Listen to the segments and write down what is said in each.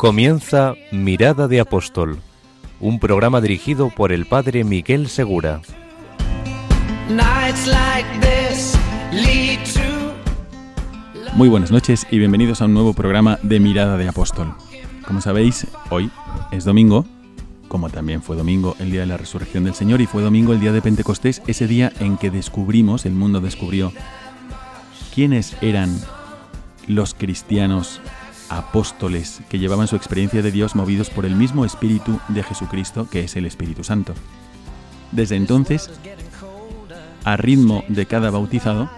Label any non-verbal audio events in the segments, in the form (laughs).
Comienza Mirada de Apóstol, un programa dirigido por el padre Miguel Segura. Muy buenas noches y bienvenidos a un nuevo programa de Mirada de Apóstol. Como sabéis, hoy es domingo, como también fue domingo el día de la resurrección del Señor y fue domingo el día de Pentecostés, ese día en que descubrimos, el mundo descubrió quiénes eran los cristianos apóstoles que llevaban su experiencia de Dios movidos por el mismo Espíritu de Jesucristo, que es el Espíritu Santo. Desde entonces, a ritmo de cada bautizado,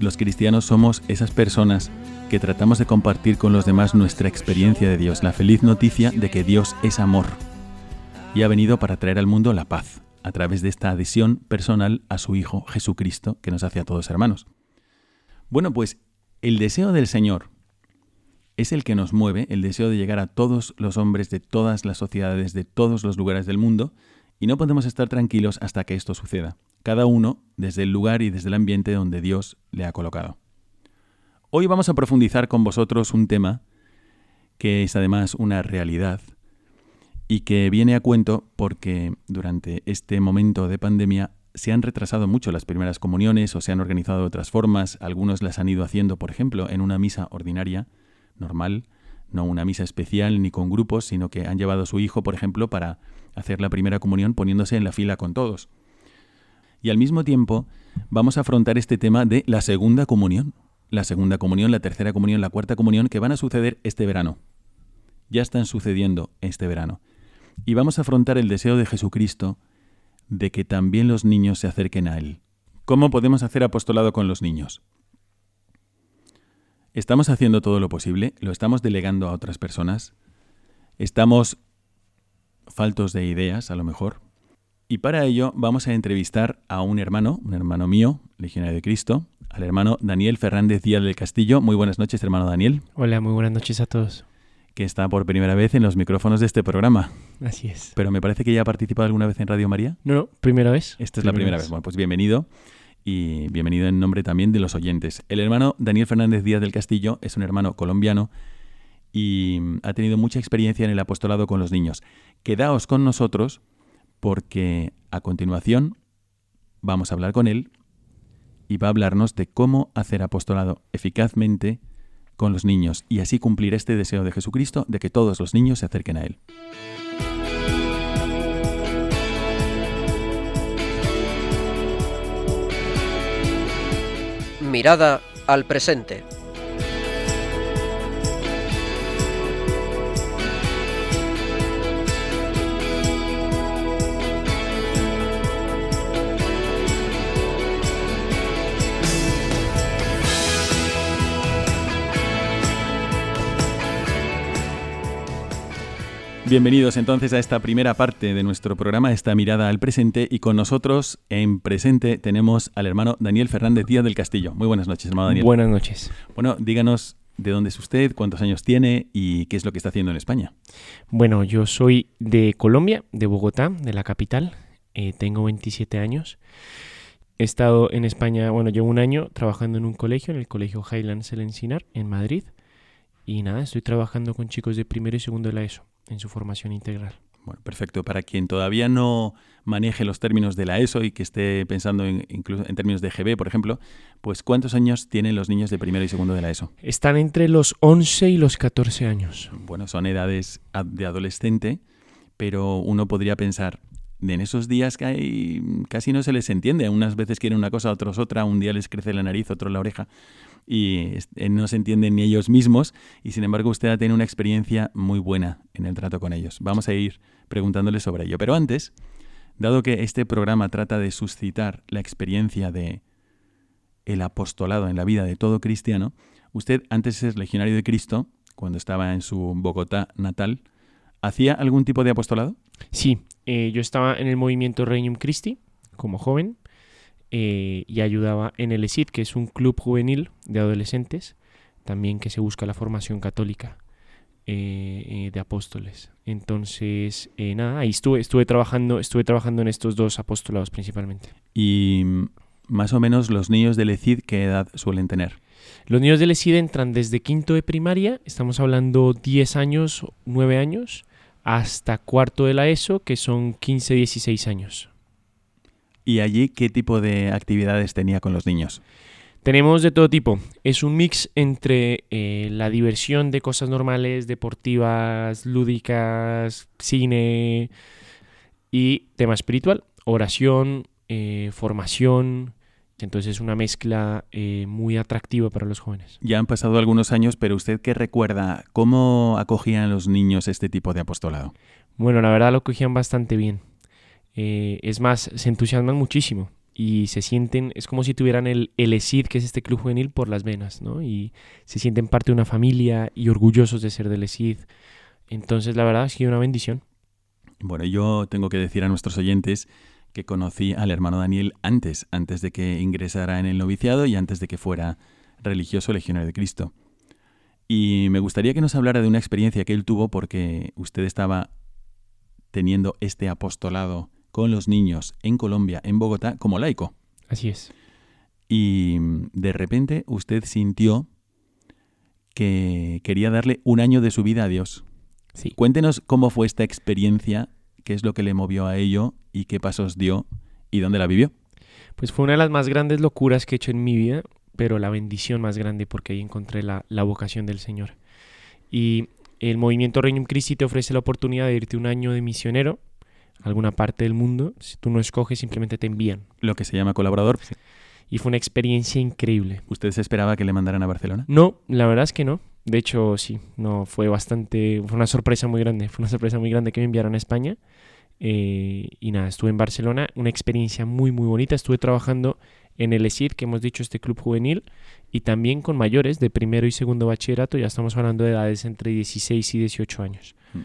los cristianos somos esas personas que tratamos de compartir con los demás nuestra experiencia de Dios, la feliz noticia de que Dios es amor y ha venido para traer al mundo la paz a través de esta adhesión personal a su Hijo Jesucristo que nos hace a todos hermanos. Bueno, pues el deseo del Señor es el que nos mueve, el deseo de llegar a todos los hombres de todas las sociedades, de todos los lugares del mundo, y no podemos estar tranquilos hasta que esto suceda, cada uno desde el lugar y desde el ambiente donde Dios le ha colocado. Hoy vamos a profundizar con vosotros un tema que es además una realidad y que viene a cuento porque durante este momento de pandemia se han retrasado mucho las primeras comuniones o se han organizado de otras formas, algunos las han ido haciendo, por ejemplo, en una misa ordinaria, normal, no una misa especial ni con grupos, sino que han llevado a su hijo, por ejemplo, para hacer la primera comunión poniéndose en la fila con todos. Y al mismo tiempo vamos a afrontar este tema de la segunda comunión, la segunda comunión, la tercera comunión, la cuarta comunión, que van a suceder este verano. Ya están sucediendo este verano. Y vamos a afrontar el deseo de Jesucristo de que también los niños se acerquen a Él. ¿Cómo podemos hacer apostolado con los niños? ¿Estamos haciendo todo lo posible? ¿Lo estamos delegando a otras personas? ¿Estamos faltos de ideas, a lo mejor? Y para ello vamos a entrevistar a un hermano, un hermano mío, legionario de Cristo, al hermano Daniel Fernández Díaz del Castillo. Muy buenas noches, hermano Daniel, Hola, muy buenas noches a todos. que está por primera vez en los micrófonos de este programa. Así es. Pero me parece que ya ha participado alguna vez en Radio María. No, no, primera vez. Esta es la primera vez. Bueno, pues bienvenido y bienvenido en nombre también de los oyentes. El hermano Daniel Fernández Díaz del Castillo es un hermano colombiano y ha tenido mucha experiencia en el apostolado con los niños. Quedaos con nosotros porque a continuación vamos a hablar con él y va a hablarnos de cómo hacer apostolado eficazmente con los niños y así cumplir este deseo de Jesucristo de que todos los niños se acerquen a él. Mirada al presente. Bienvenidos entonces a esta primera parte de nuestro programa, esta mirada al presente, y con nosotros en presente tenemos al hermano Daniel Fernández Díaz del Castillo. Muy buenas noches, hermano Daniel. Buenas noches. Bueno, díganos de dónde es usted, cuántos años tiene y qué es lo que está haciendo en España. Bueno, yo soy de Colombia, de Bogotá, de la capital. Eh, tengo 27 años. He estado en España, bueno, llevo un año trabajando en un colegio, en el Colegio Highlands El Encinar, en Madrid. Y nada, estoy trabajando con chicos de primero y segundo de la ESO, en su formación integral. Bueno, perfecto. Para quien todavía no maneje los términos de la ESO y que esté pensando en, incluso en términos de GB, por ejemplo, pues ¿cuántos años tienen los niños de primero y segundo de la ESO? Están entre los 11 y los 14 años. Bueno, son edades ad- de adolescente, pero uno podría pensar, en esos días que casi no se les entiende. Unas veces quieren una cosa, otros otra, un día les crece la nariz, otro la oreja, y es- eh, no se entienden ni ellos mismos, y sin embargo usted ha tenido una experiencia muy buena en el trato con ellos. Vamos a ir preguntándole sobre ello. Pero antes, dado que este programa trata de suscitar la experiencia de el apostolado en la vida de todo cristiano, usted, antes ser legionario de Cristo, cuando estaba en su Bogotá natal, ¿hacía algún tipo de apostolado? Sí, eh, yo estaba en el movimiento Regnum Christi como joven eh, y ayudaba en el ESID, que es un club juvenil de adolescentes, también que se busca la formación católica eh, de apóstoles. Entonces, nada, ahí estuve, estuve trabajando, estuve trabajando en estos dos apostolados principalmente. Y más o menos los niños del ECID, ¿qué edad suelen tener? Los niños del ESID entran desde quinto de primaria, estamos hablando 10 años, 9 años, hasta cuarto de la ESO, que son 15, 16 años. ¿Y allí qué tipo de actividades tenía con los niños? Tenemos de todo tipo. Es un mix entre eh, la diversión de cosas normales, deportivas, lúdicas, cine y tema espiritual, oración, eh, formación. Entonces es una mezcla eh, muy atractiva para los jóvenes. Ya han pasado algunos años, pero usted qué recuerda, ¿cómo acogían los niños este tipo de apostolado? Bueno, la verdad lo cogían bastante bien. Eh, es más, se entusiasman muchísimo y se sienten, es como si tuvieran el, el ESID, que es este club juvenil, por las venas, ¿no? Y se sienten parte de una familia y orgullosos de ser del ESID. Entonces, la verdad, ha sido una bendición. Bueno, yo tengo que decir a nuestros oyentes que conocí al hermano Daniel antes, antes de que ingresara en el noviciado y antes de que fuera religioso legionario de Cristo. Y me gustaría que nos hablara de una experiencia que él tuvo porque usted estaba teniendo este apostolado con los niños en Colombia, en Bogotá, como laico. Así es. Y de repente usted sintió que quería darle un año de su vida a Dios. Sí. Cuéntenos cómo fue esta experiencia, qué es lo que le movió a ello y qué pasos dio y dónde la vivió. Pues fue una de las más grandes locuras que he hecho en mi vida, pero la bendición más grande porque ahí encontré la, la vocación del Señor. Y el movimiento Regnum Christi te ofrece la oportunidad de irte un año de misionero a alguna parte del mundo. Si tú no escoges, simplemente te envían. Lo que se llama colaborador. Y fue una experiencia increíble. ¿Usted se esperaba que le mandaran a Barcelona? No, la verdad es que no. De hecho, sí, no, fue bastante, fue una sorpresa muy grande, fue una sorpresa muy grande que me enviaron a España. Eh, y nada, estuve en Barcelona, una experiencia muy, muy bonita. Estuve trabajando en el ESID, que hemos dicho, este club juvenil, y también con mayores de primero y segundo bachillerato. Ya estamos hablando de edades entre 16 y 18 años. Mm.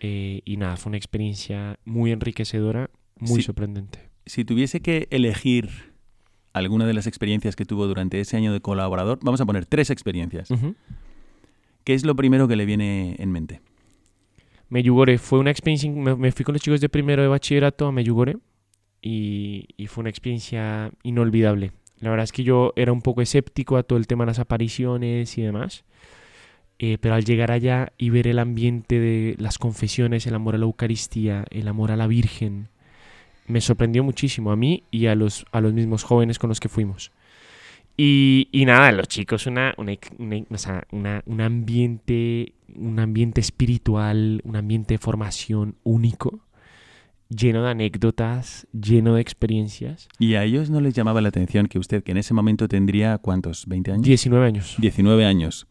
Eh, y nada, fue una experiencia muy enriquecedora, muy sorprendente. Si tuviese que elegir alguna de las experiencias que tuvo durante ese año de colaborador, vamos a poner tres experiencias. ¿Qué es lo primero que le viene en mente? Meyugore fue una experiencia, me, fui con los chicos de primero de bachillerato a Meyugore y, y fue una experiencia inolvidable. La verdad es que yo era un poco escéptico a todo el tema de las apariciones y demás, eh, pero al llegar allá y ver el ambiente de las confesiones, el amor a la Eucaristía, el amor a la Virgen, me sorprendió muchísimo a mí y a los, a los mismos jóvenes con los que fuimos. Y, y nada, los chicos, una, una, o sea, una- un, ambiente, un ambiente espiritual, un ambiente de formación único, lleno de anécdotas, lleno de experiencias. ¿Y a ellos no les llamaba la atención que usted, que en ese momento tendría, ¿cuántos? ¿20 años? 19 años. 19 años.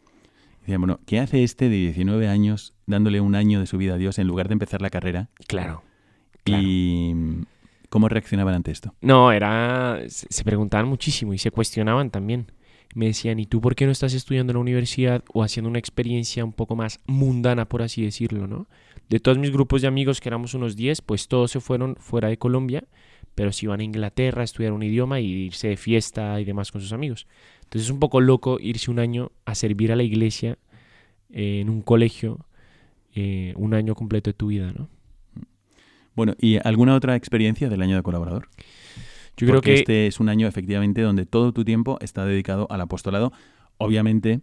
Decían, bueno, ¿qué hace este de 19 años dándole un año de su vida a Dios en lugar de empezar la carrera? Claro. claro. ¿Y cómo reaccionaban ante esto? No, era. Se preguntaban muchísimo y se cuestionaban también. Me decían, ¿y tú por qué no estás estudiando en la universidad o haciendo una experiencia un poco más mundana, por así decirlo, ¿no? De todos mis grupos de amigos, que éramos unos 10, pues todos se fueron fuera de Colombia, pero se iban a Inglaterra a estudiar un idioma y irse de fiesta y demás con sus amigos. Entonces es un poco loco irse un año a servir a la iglesia eh, en un colegio, eh, un año completo de tu vida, ¿no? Bueno, ¿y alguna otra experiencia del año de colaborador? Yo creo que este es un año efectivamente donde todo tu tiempo está dedicado al apostolado. Obviamente,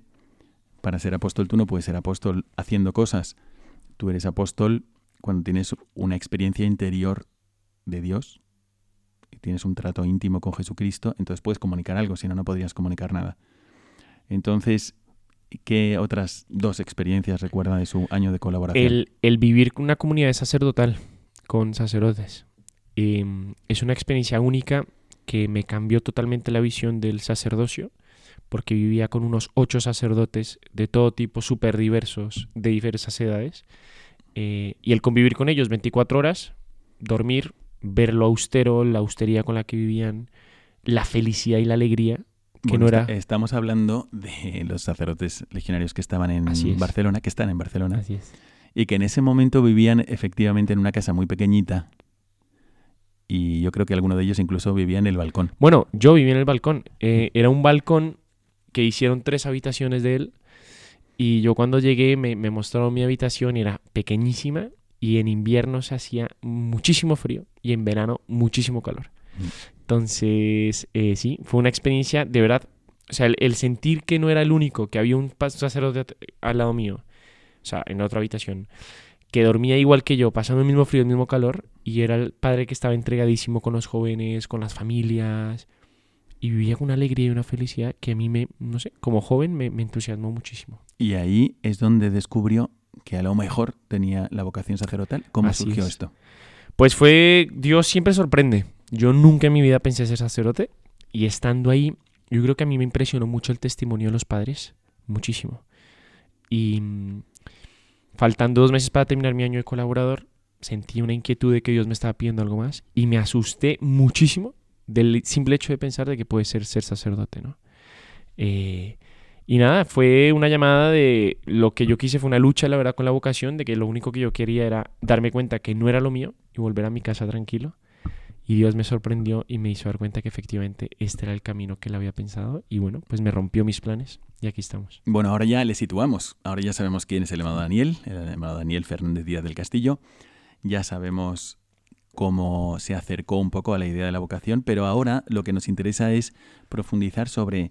para ser apóstol tú no puedes ser apóstol haciendo cosas. Tú eres apóstol cuando tienes una experiencia interior de Dios y tienes un trato íntimo con Jesucristo, entonces puedes comunicar algo, si no, no podrías comunicar nada. Entonces, ¿qué otras dos experiencias recuerda de su año de colaboración? el, el vivir con una comunidad sacerdotal, con sacerdotes, eh, es una experiencia única que me cambió totalmente la visión del sacerdocio, porque vivía con unos ocho sacerdotes de todo tipo, súper diversos, de diversas edades, eh, y el convivir con ellos 24 horas, dormir, ver lo austero, la austeridad con la que vivían, la felicidad y la alegría que Bueno, no era... Estamos hablando de los sacerdotes legionarios que estaban en. Barcelona, que están en Barcelona, Así es. Y que en ese momento vivían efectivamente en una casa muy pequeñita. Y yo creo que alguno de ellos incluso vivía en el balcón. Bueno, yo viví en el balcón. Eh, era un balcón que hicieron tres habitaciones de él. Y yo cuando llegué me, me mostraron mi habitación y era pequeñísima. Y en invierno se hacía muchísimo frío y en verano muchísimo calor. Mm. Entonces, eh, sí, fue una experiencia de verdad. O sea, el, el sentir que no era el único, que había un sacerdote al lado mío, o sea, en otra habitación, que dormía igual que yo, pasando el mismo frío, el mismo calor, y era el padre que estaba entregadísimo con los jóvenes, con las familias, y vivía con una alegría y una felicidad que a mí me, no sé, como joven me, me entusiasmó muchísimo. Y ahí es donde descubrió que a lo mejor tenía la vocación sacerdotal. ¿Cómo Así surgió es. esto? Pues fue, Dios siempre sorprende. Yo nunca en mi vida pensé ser sacerdote, y estando ahí, yo creo que a mí me impresionó mucho el testimonio de los padres, muchísimo. Y mm, faltando dos meses para terminar mi año de colaborador, sentí una inquietud de que Dios me estaba pidiendo algo más y me asusté muchísimo del simple hecho de pensar de que puede ser ser sacerdote, ¿no? Eh, y nada, fue una llamada de lo que yo quise fue una lucha, la verdad, con la vocación, de que lo único que yo quería era darme cuenta que no era lo mío y volver a mi casa tranquilo. Y Dios me sorprendió y me hizo dar cuenta que efectivamente este era el camino que él había pensado. Y bueno, pues me rompió mis planes y aquí estamos. Bueno, ahora ya le situamos. Ahora ya sabemos quién es el hermano Daniel, el hermano Daniel Fernández Díaz del Castillo. Ya sabemos cómo se acercó un poco a la idea de la vocación, pero ahora lo que nos interesa es profundizar sobre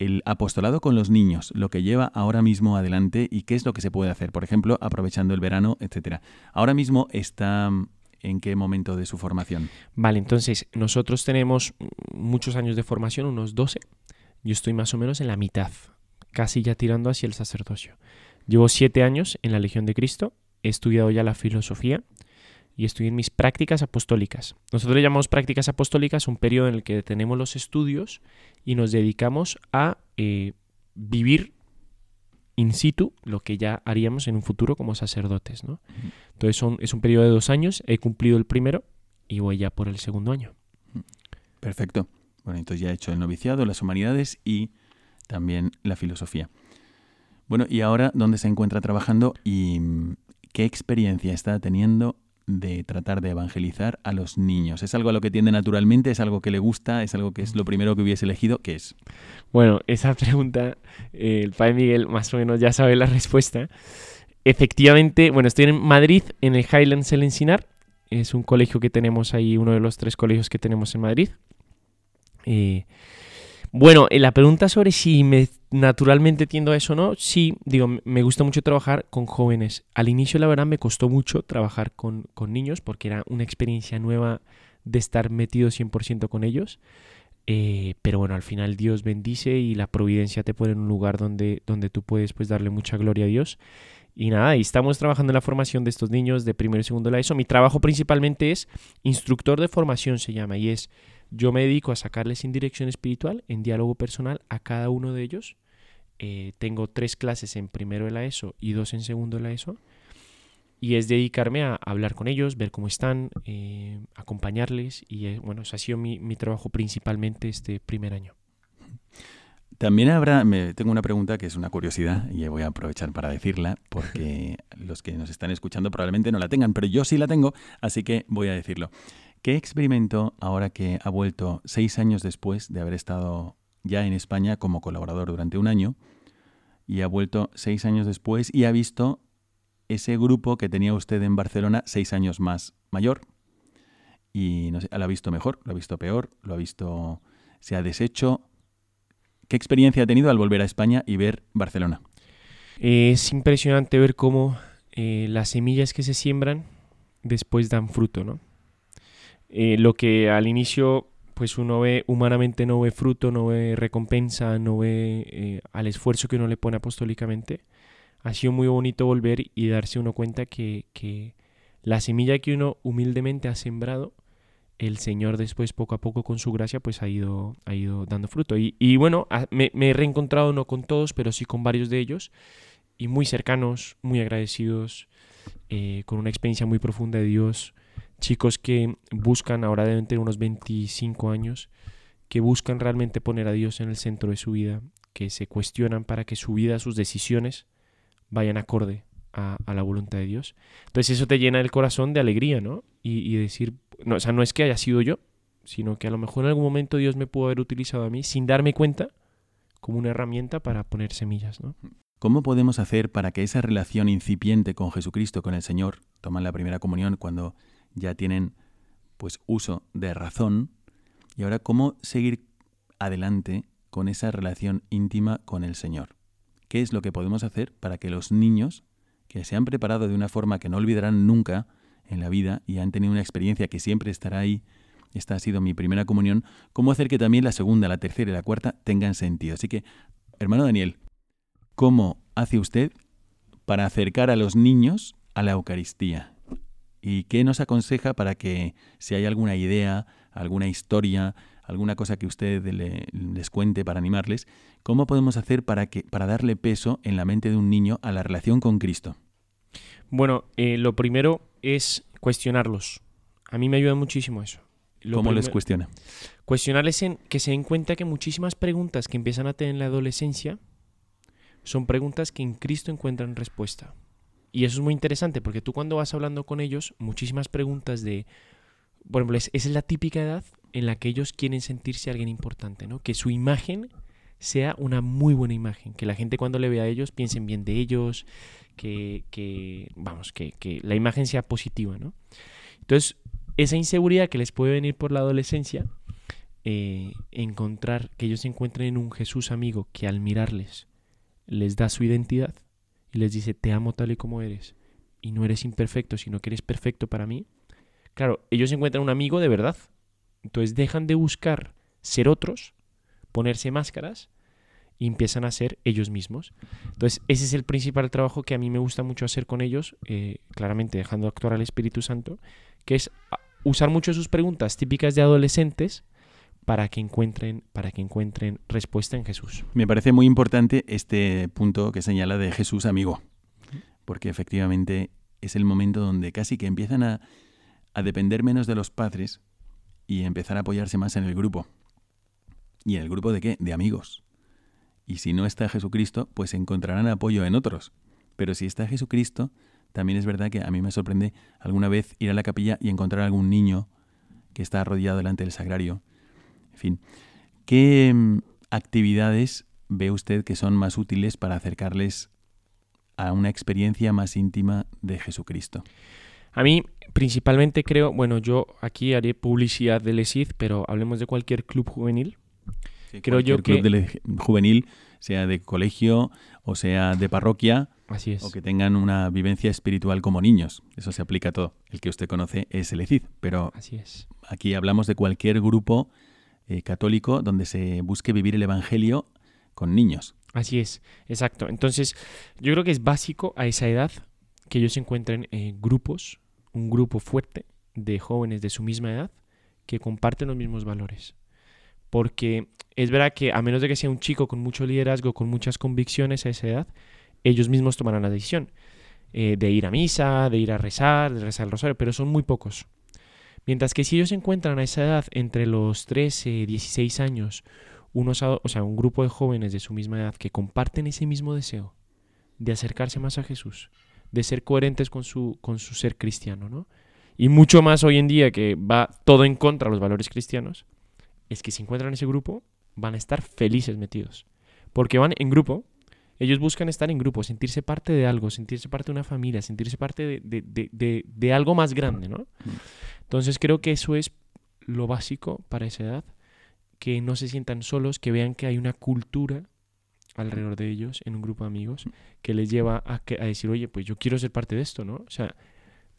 el apostolado con los niños, lo que lleva ahora mismo adelante y qué es lo que se puede hacer, por ejemplo, aprovechando el verano, etcétera. Ahora mismo está en qué momento de su formación. Vale, entonces nosotros tenemos muchos años de formación, unos 12. Yo estoy más o menos en la mitad, casi ya tirando hacia el sacerdocio. Llevo siete años en la Legión de Cristo, he estudiado ya la filosofía y estoy en mis prácticas apostólicas. Nosotros le llamamos prácticas apostólicas un periodo en el que tenemos los estudios y nos dedicamos a eh, vivir in situ lo que ya haríamos en un futuro como sacerdotes, ¿no? Entonces son, es un periodo de dos años, he cumplido el primero y voy ya por el segundo año. Perfecto. Bueno, entonces ya he hecho el noviciado, las humanidades y también la filosofía. Bueno, y ahora, ¿dónde se encuentra trabajando y mm, qué experiencia está teniendo de tratar de evangelizar a los niños? ¿Es algo a lo que tiende naturalmente? ¿Es algo que le gusta? ¿Es algo que es lo primero que hubiese elegido? ¿Qué es? Bueno, esa pregunta, eh, el padre Miguel más o menos ya sabe la respuesta. Efectivamente, bueno, estoy en Madrid, en el Highlands El Encinar. Es un colegio que tenemos ahí, uno de los tres colegios que tenemos en Madrid. Eh, bueno, eh, la pregunta sobre si me naturalmente tiendo a eso o no, sí, digo, me gusta mucho trabajar con jóvenes. Al inicio, la verdad, me costó mucho trabajar con, con niños porque era una experiencia nueva de estar metido 100% con ellos. Eh, pero bueno, al final Dios bendice y la providencia te pone en un lugar donde, donde tú puedes pues darle mucha gloria a Dios. Y nada, y estamos trabajando en la formación de estos niños de primero y segundo de la ESO. Mi trabajo principalmente es instructor de formación, se llama, y es yo me dedico a sacarles en dirección espiritual, en diálogo personal a cada uno de ellos. Eh, tengo tres clases en primero de la ESO y dos en segundo de la ESO. Y es dedicarme a hablar con ellos, ver cómo están, eh, acompañarles. Y eh, bueno, ese ha sido mi, mi trabajo principalmente este primer año. También habrá, me, tengo una pregunta que es una curiosidad y voy a aprovechar para decirla porque (laughs) los que nos están escuchando probablemente no la tengan, pero yo sí la tengo, así que voy a decirlo. ¿Qué experimento ahora que ha vuelto seis años después de haber estado ya en España como colaborador durante un año y ha vuelto seis años después y ha visto ese grupo que tenía usted en Barcelona seis años más mayor y no sé, lo ha visto mejor, lo ha visto peor, lo ha visto, se ha deshecho, ¿Qué experiencia ha tenido al volver a España y ver Barcelona? Es impresionante ver cómo eh, las semillas que se siembran después dan fruto, ¿no? Eh, lo que al inicio, pues uno ve, humanamente no ve fruto, no ve recompensa, no ve eh, al esfuerzo que uno le pone apostólicamente. Ha sido muy bonito volver y darse uno cuenta que, que la semilla que uno humildemente ha sembrado, el Señor después poco a poco con su gracia pues ha ido, ha ido dando fruto. Y, y bueno, a- me, me he reencontrado no con todos, pero sí con varios de ellos y muy cercanos, muy agradecidos, eh, con una experiencia muy profunda de Dios. Chicos que buscan, ahora deben tener unos 25 años, que buscan realmente poner a Dios en el centro de su vida, que se cuestionan para que su vida, sus decisiones vayan acorde a, la voluntad de Dios. Entonces eso te llena el corazón de alegría, ¿no? Y, y decir, no, o sea, no es que haya sido yo, sino que a lo mejor en algún momento Dios me pudo haber utilizado a mí sin darme cuenta como una herramienta para poner semillas, ¿no? ¿Cómo podemos hacer para que esa relación incipiente con Jesucristo, con el Señor, toman la primera comunión cuando ya tienen pues uso de razón, y ahora cómo seguir adelante con esa relación íntima con el Señor? ¿Qué es lo que podemos hacer para que los niños que se han preparado de una forma que no olvidarán nunca en la vida y han tenido una experiencia que siempre estará ahí, esta ha sido mi primera comunión, cómo hacer que también la segunda, la tercera y la cuarta tengan sentido? Así que, hermano Daniel, ¿Cómo hace usted para acercar a los niños a la Eucaristía? ¿Y qué nos aconseja para que si hay alguna idea, alguna historia, alguna cosa que usted le, les cuente para animarles, cómo podemos hacer para, que, para darle peso en la mente de un niño a la relación con Cristo? Bueno, eh, lo primero es cuestionarlos. A mí me ayuda muchísimo eso. Lo ¿Cómo les cuestiona? Cuestionarles en que se den cuenta que muchísimas preguntas que empiezan a tener en la adolescencia son preguntas que en Cristo encuentran respuesta. Y eso es muy interesante porque tú cuando vas hablando con ellos, muchísimas preguntas de, por ejemplo, es- esa es la típica edad en la que ellos quieren sentirse alguien importante, ¿no? Que su imagen sea una muy buena imagen, que la gente cuando le vea a ellos piensen bien de ellos, que, que vamos, que, que la imagen sea positiva, ¿no? Entonces, esa inseguridad que les puede venir por la adolescencia, eh, encontrar que ellos se encuentren en un Jesús amigo que al mirarles les da su identidad les dice te amo tal y como eres y no eres imperfecto sino que eres perfecto para mí claro ellos encuentran un amigo de verdad. Entonces dejan de buscar ser otros ponerse máscaras y empiezan a ser ellos mismos. Entonces ese es el principal trabajo que a mí me gusta mucho hacer con ellos eh, claramente dejando actuar al Espíritu Santo que es a- usar mucho sus preguntas típicas de adolescentes para que encuentren, para que encuentren respuesta en Jesús. Me parece muy importante este punto que señala de Jesús amigo, porque efectivamente es el momento donde casi que empiezan a, a depender menos de los padres y empezar a apoyarse más en el grupo. ¿Y en el grupo de qué? De amigos. Y si no está Jesucristo, pues encontrarán apoyo en otros. Pero si está Jesucristo, también es verdad que a mí me sorprende alguna vez ir a la capilla y encontrar algún niño que está arrodillado delante del sagrario. En fin, ¿qué mm, actividades ve usted que son más útiles para acercarles a una experiencia más íntima de Jesucristo? A mí, principalmente creo, bueno, yo aquí haré publicidad del ESID, pero hablemos de cualquier club juvenil. Creo yo club que- del- juvenil, sea de colegio o sea de parroquia, Así es. o que tengan una vivencia espiritual como niños. Eso se aplica a todo. El que usted conoce es el ECID, pero Así es. aquí hablamos de cualquier grupo eh, católico donde se busque vivir el Evangelio con niños. Así es, exacto. Entonces, yo creo que es básico a esa edad que ellos encuentren eh, grupos, un grupo fuerte de jóvenes de su misma edad que comparten los mismos valores. Porque es verdad que a menos de que sea un chico con mucho liderazgo, con muchas convicciones a esa edad, ellos mismos tomarán la decisión eh, de ir a misa, de ir a rezar, de rezar el rosario, pero son muy pocos. Mientras que si ellos encuentran a esa edad entre los 13, 16 años, unos, o sea, un grupo de jóvenes de su misma edad que comparten ese mismo deseo de acercarse más a Jesús, de ser coherentes con su, con su ser cristiano, ¿no? Y mucho más hoy en día que va todo en contra de los valores cristianos, es que si encuentran ese grupo, van a estar felices metidos. Porque van en grupo, ellos buscan estar en grupo, sentirse parte de algo, sentirse parte de una familia, sentirse parte de, de- de- de- de algo más grande, ¿no? Entonces creo que eso es lo básico para esa edad, que no se sientan solos, que vean que hay una cultura alrededor de ellos en un grupo de amigos que les lleva a, que- a decir, oye, pues yo quiero ser parte de esto, ¿no? O sea,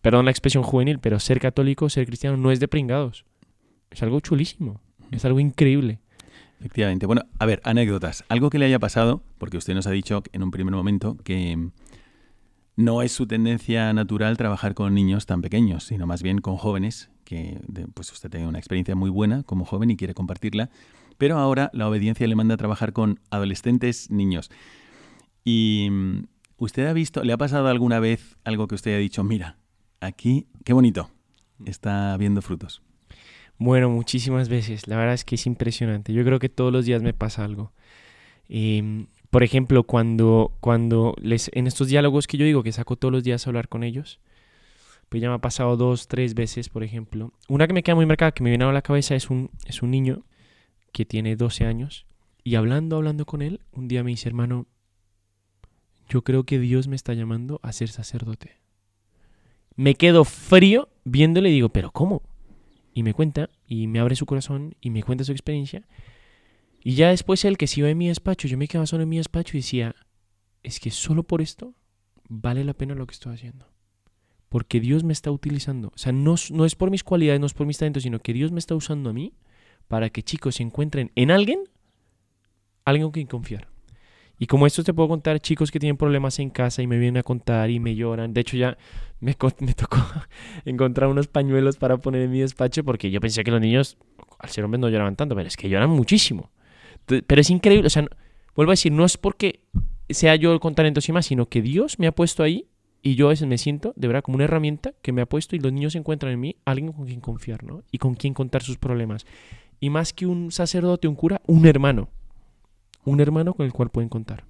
perdón la expresión juvenil, pero ser católico, ser cristiano no es de pringados. Es algo chulísimo, es algo increíble. Efectivamente. Bueno, a ver, anécdotas. Algo que le haya pasado, porque usted nos ha dicho en un primer momento que mm, no es su tendencia natural trabajar con niños tan pequeños, sino más bien con jóvenes, que pues usted tiene una experiencia muy buena como joven y quiere compartirla, pero ahora la obediencia le manda a trabajar con adolescentes niños. Y mm, usted ha visto, ¿le ha pasado alguna vez algo que usted haya dicho, mira, aquí, qué bonito, está viendo frutos? Bueno, muchísimas veces. La verdad es que es impresionante. Yo creo que todos los días me pasa algo. Em, por ejemplo, cuando, cuando les, en estos diálogos que yo digo que saco todos los días a hablar con ellos, pues ya me ha pasado dos, tres veces, por ejemplo. Una que me queda muy marcada, que me viene a la cabeza, es un, es un niño que tiene 12 años. Y hablando, hablando con él, un día me dice, hermano, yo creo que Dios me está llamando a ser sacerdote. Me quedo frío viéndole y digo, pero ¿cómo? Y me cuenta, y me abre su corazón, y me cuenta su experiencia. Y ya después él que se iba en mi despacho, yo me quedaba solo en mi despacho y decía, es que solo por esto vale la pena lo que estoy haciendo. Porque Dios me está utilizando. O sea, no, no es por mis cualidades, no es por mis talentos, sino que Dios me está usando a mí para que chicos se encuentren en alguien, alguien con quien confiar. Y como esto te puedo contar, chicos que tienen problemas en casa y me vienen a contar y me lloran. De hecho, ya me, (laughs) me tocó encontrar unos pañuelos para poner en mi despacho porque yo pensé que los niños, al ser hombres, no lloraban tanto, pero es que lloran muchísimo. Pero es increíble, o sea, vuelvo a decir, no es porque sea yo con talentos y más, sino que Dios me ha puesto ahí y yo a veces me siento, de verdad, como una herramienta que me ha puesto y los niños encuentran en mí alguien con quien confiar, ¿no? Y con quien contar sus problemas. Y más que un sacerdote, un cura, un hermano un hermano con el cual pueden contar.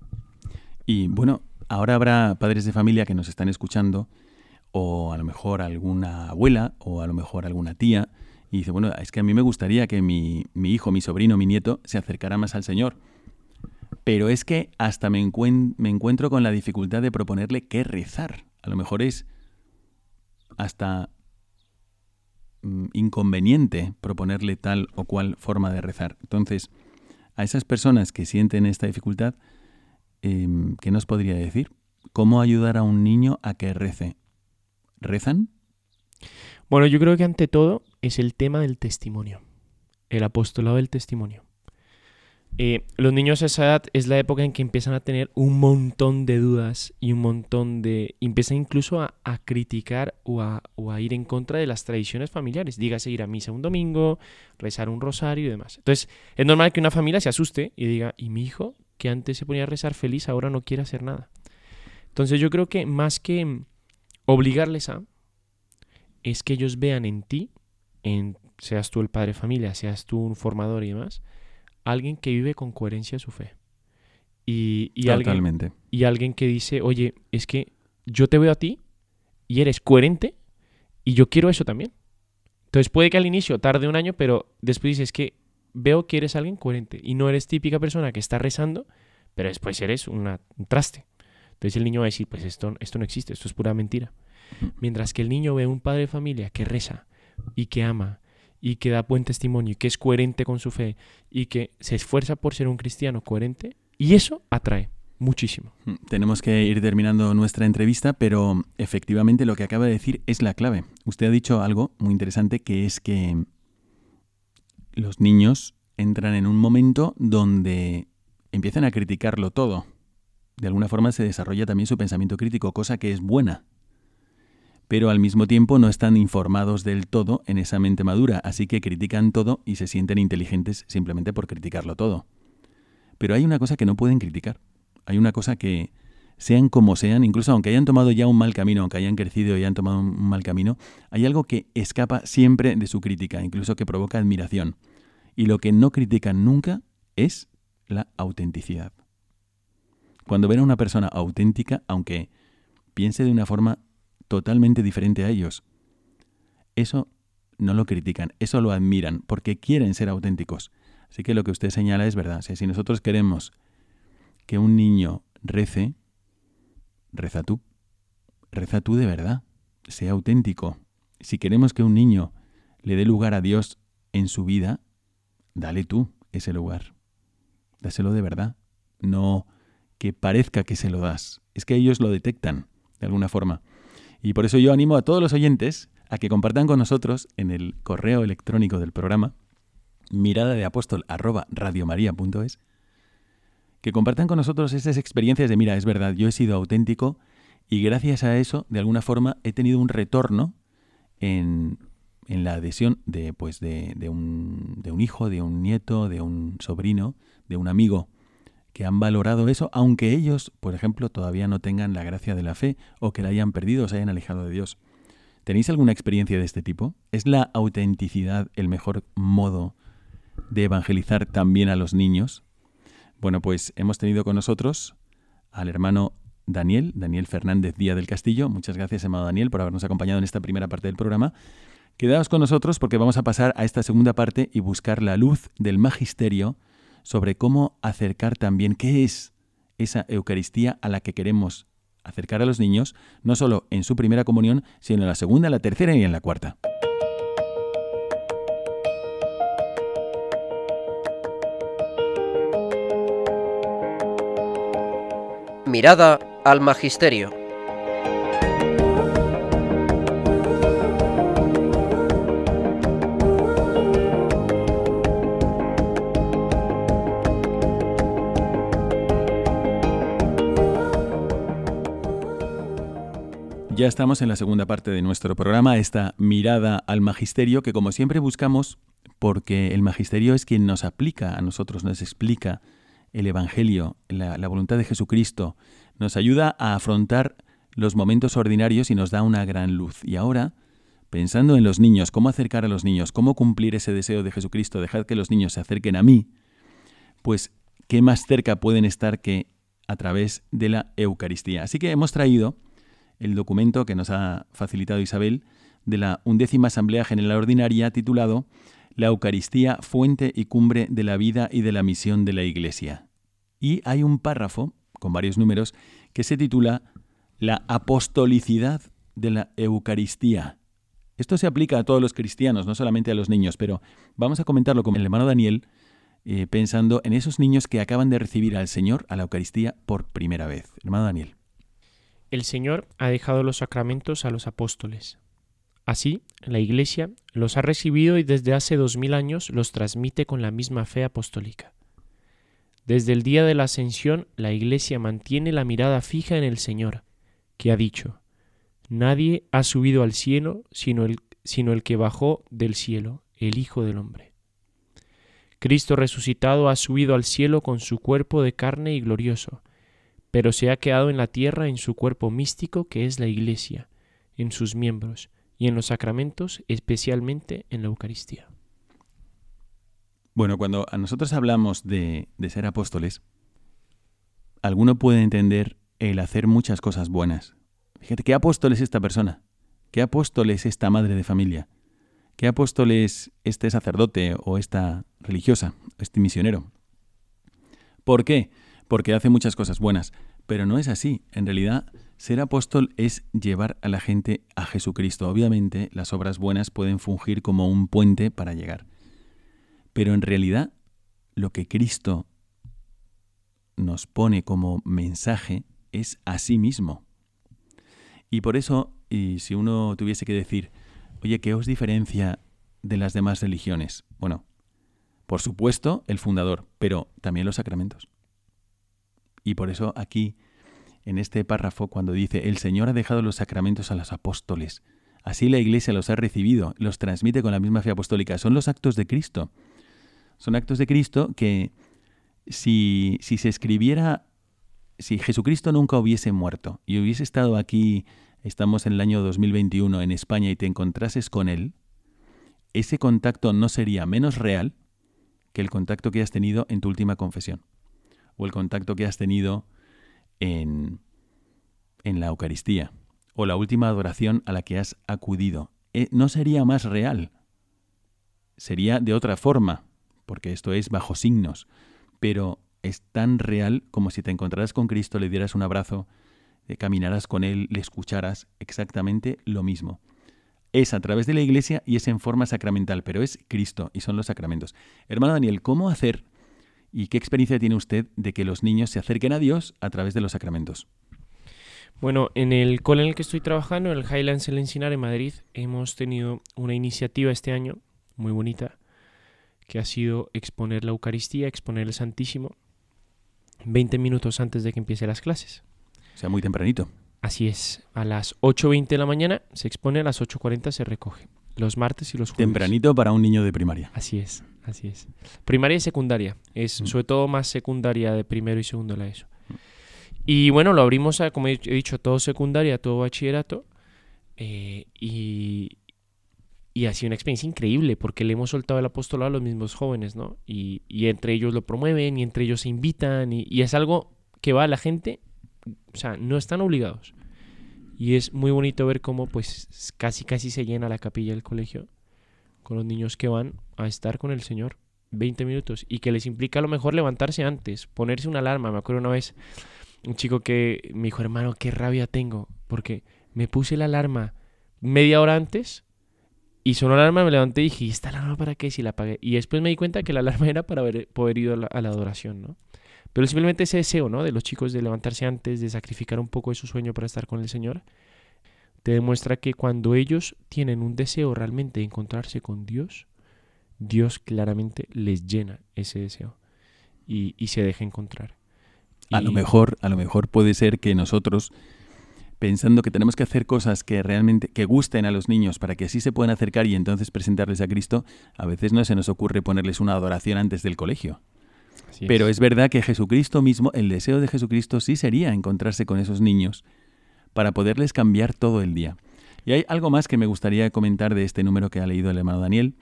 Y bueno, ahora habrá padres de familia que nos están escuchando, o a lo mejor alguna abuela, o a lo mejor alguna tía, y dice, bueno, es que a mí me gustaría que mi, hijo, mi sobrino, mi nieto se acercara más al Señor. Pero es que hasta me, me encuentro con la dificultad de proponerle qué rezar. A lo mejor es hasta mm, inconveniente proponerle tal o cual forma de rezar. Entonces, a esas personas que sienten esta dificultad, em, ¿qué nos podría decir? ¿Cómo ayudar a un niño a que rece? ¿Rezan? Bueno, yo creo que ante todo es el tema del testimonio, el apostolado del testimonio. Eh, los niños a esa edad es la época en que empiezan a tener un montón de dudas y un montón de... empiezan incluso a, criticar o a, ir en contra de las tradiciones familiares. Dígase ir a misa un domingo, rezar un rosario y demás. Entonces, es normal que una familia se asuste y diga, ¿y mi hijo, que antes se ponía a rezar feliz, ahora no quiere hacer nada? Entonces yo creo que más que obligarles a, es que ellos vean en ti, en, seas tú el padre de familia, seas tú un formador y demás, alguien que vive con coherencia su fe. Y, y Alguien, y alguien que dice, oye, es que yo te veo a ti y eres coherente y yo quiero eso también. Entonces puede que al inicio tarde un año, pero después dices que veo que eres alguien coherente y no eres típica persona que está rezando, pero después eres un traste. Entonces el niño va a decir, pues esto, esto no existe, esto es pura mentira. Mientras que el niño ve un padre de familia que reza y que ama y que da buen testimonio y que es coherente con su fe y que se esfuerza por ser un cristiano coherente, y eso atrae muchísimo. Mm, tenemos que ir terminando nuestra entrevista, pero efectivamente lo que acaba de decir es la clave. Usted ha dicho algo muy interesante que es que los niños entran en un momento donde empiezan a criticarlo todo. De alguna forma se desarrolla también su pensamiento crítico, cosa que es buena, pero al mismo tiempo no están informados del todo en esa mente madura, así que critican todo y se sienten inteligentes simplemente por criticarlo todo. Pero hay una cosa que no pueden criticar. Hay una cosa que, sean como sean, incluso aunque hayan tomado ya un mal camino, aunque hayan crecido y hayan tomado un mal camino, hay algo que escapa siempre de su crítica, incluso que provoca admiración. Y lo que no critican nunca es la autenticidad. Cuando ven a una persona auténtica, aunque piense de una forma totalmente diferente a ellos. Eso no lo critican, eso lo admiran, porque quieren ser auténticos. Así que lo que usted señala es verdad. si nosotros queremos que un niño rece, reza tú. Reza tú de verdad. Sea auténtico. Si queremos que un niño le dé lugar a Dios en su vida, dale tú ese lugar. Dáselo de verdad. No que parezca que se lo das. Es que ellos lo detectan de alguna forma. Y por eso yo animo a todos los oyentes a que compartan con nosotros en el correo electrónico del programa mirada de apóstol que compartan con nosotros esas experiencias de, mira, es verdad, yo he sido auténtico y gracias a eso, de alguna forma, he tenido un retorno en, en la adhesión de, pues, de, de, un, de un hijo, de un nieto, de un sobrino, de un amigo que han valorado eso, aunque ellos, por ejemplo, todavía no tengan la gracia de la fe o que la hayan perdido o se hayan alejado de Dios. ¿Tenéis alguna experiencia de este tipo? ¿Es la autenticidad el mejor modo de evangelizar también a los niños? Bueno, pues hemos tenido con nosotros al hermano Daniel, Daniel Fernández Díaz del Castillo. Muchas gracias, amado Daniel, por habernos acompañado en esta primera parte del programa. Quedaos con nosotros porque vamos a pasar a esta segunda parte y buscar la luz del magisterio sobre cómo acercar también qué es esa Eucaristía a la que queremos acercar a los niños, no solo en su primera comunión, sino en la segunda, la tercera y en la cuarta. Mirada al Magisterio. Ya estamos en la segunda parte de nuestro programa, esta mirada al magisterio que como siempre buscamos porque el magisterio es quien nos aplica a nosotros, nos explica el Evangelio, la, voluntad de Jesucristo, nos ayuda a afrontar los momentos ordinarios y nos da una gran luz. Y ahora, pensando en los niños, cómo acercar a los niños, cómo cumplir ese deseo de Jesucristo, dejar que los niños se acerquen a mí, pues qué más cerca pueden estar que a través de la Eucaristía. Así que hemos traído el documento que nos ha facilitado Isabel de la undécima Asamblea General Ordinaria titulado La Eucaristía, fuente y cumbre de la vida y de la misión de la Iglesia. Y hay un párrafo, con varios números, que se titula La apostolicidad de la Eucaristía. Esto se aplica a todos los cristianos, no solamente a los niños, pero vamos a comentarlo con el hermano Daniel, eh, pensando en esos niños que acaban de recibir al Señor a la Eucaristía por primera vez. Hermano Daniel. El Señor ha dejado los sacramentos a los apóstoles. Así, la Iglesia los ha recibido y desde hace dos mil años los transmite con la misma fe apostólica. Desde el día de la ascensión, la Iglesia mantiene la mirada fija en el Señor, que ha dicho, Nadie ha subido al cielo sino el, sino el que bajó del cielo, el Hijo del Hombre. Cristo resucitado ha subido al cielo con su cuerpo de carne y glorioso, pero se ha quedado en la tierra en su cuerpo místico que es la Iglesia, en sus miembros y en los sacramentos, especialmente en la Eucaristía. Bueno, cuando a nosotros hablamos de, ser apóstoles, alguno puede entender el hacer muchas cosas buenas. Fíjate, ¿qué apóstol es esta persona? ¿Qué apóstol es esta madre de familia? ¿Qué apóstol es este sacerdote o esta religiosa, este misionero? ¿Por qué? Porque hace muchas cosas buenas. Pero no es así. En realidad, ser apóstol es llevar a la gente a Jesucristo. Obviamente, las obras buenas pueden fungir como un puente para llegar. Pero en realidad, lo que Cristo nos pone como mensaje es a sí mismo. Y por eso, y si uno tuviese que decir, oye, ¿qué os diferencia de las demás religiones? Bueno, por supuesto, el fundador, pero también los sacramentos. Y por eso aquí, en este párrafo, cuando dice, el Señor ha dejado los sacramentos a los apóstoles, así la Iglesia los ha recibido, los transmite con la misma fe apostólica, son los actos de Cristo. Son actos de Cristo que si, si se escribiera, si Jesucristo nunca hubiese muerto y hubiese estado aquí, estamos en el año 2021 en España y te encontrases con Él, ese contacto no sería menos real que el contacto que has tenido en tu última confesión o el contacto que has tenido en, en la Eucaristía o la última adoración a la que has acudido. Eh, no sería más real, sería de otra forma, porque esto es bajo signos, pero es tan real como si te encontraras con Cristo, le dieras un abrazo, eh, caminarás con Él, le escucharas, exactamente lo mismo. Es a través de la iglesia y es en forma sacramental, pero es Cristo y son los sacramentos. Hermano Daniel, ¿cómo hacer ¿Y qué experiencia tiene usted de que los niños se acerquen a Dios a través de los sacramentos? Bueno, en el cole en el que estoy trabajando, el Highlands El Encinar en Madrid, hemos tenido una iniciativa este año muy bonita que ha sido exponer la Eucaristía, exponer el Santísimo 20 minutos antes de que empiece las clases. O sea, muy tempranito. Así es, a las 8.20 de la mañana se expone, a las 8.40 se recoge, los martes y los jueves. Tempranito para un niño de primaria. Así es. Así es. Primaria y secundaria. Es Mm. sobre todo más secundaria de primero y segundo de la ESO. Y bueno, lo abrimos a, como he dicho, todo secundaria, todo bachillerato. eh, y, y ha sido una experiencia increíble porque le hemos soltado el apostolado a los mismos jóvenes, ¿no? Y, y entre ellos lo promueven y entre ellos se invitan y, y, es algo que va a la gente, o sea, no están obligados. Y es muy bonito ver cómo pues casi casi se llena la capilla del colegio con los niños que van a estar con el Señor 20 minutos y que les implica a lo mejor levantarse antes, ponerse una alarma. Me acuerdo una vez un chico que me dijo, hermano, qué rabia tengo porque me puse la alarma media hora antes y sonó la alarma, me levanté y dije, ¿y esta alarma para qué? Si la apagué. Y después me di cuenta que la alarma era para haber, poder ir a la, a la, adoración, ¿no? Pero simplemente ese deseo, ¿no? De los chicos de levantarse antes, de sacrificar un poco de su sueño para estar con el Señor, te demuestra que cuando ellos tienen un deseo realmente de encontrarse con Dios, Dios claramente les llena ese deseo y, y se deja encontrar. A lo mejor, a lo mejor puede ser que nosotros pensando que tenemos que hacer cosas que realmente que gusten a los niños para que así se puedan acercar y entonces presentarles a Cristo, a veces no se nos ocurre ponerles una adoración antes del colegio. Así Pero es. es verdad que Jesucristo mismo, el deseo de Jesucristo sí sería encontrarse con esos niños para poderles cambiar todo el día. Y hay algo más que me gustaría comentar de este número que ha leído el hermano Daniel,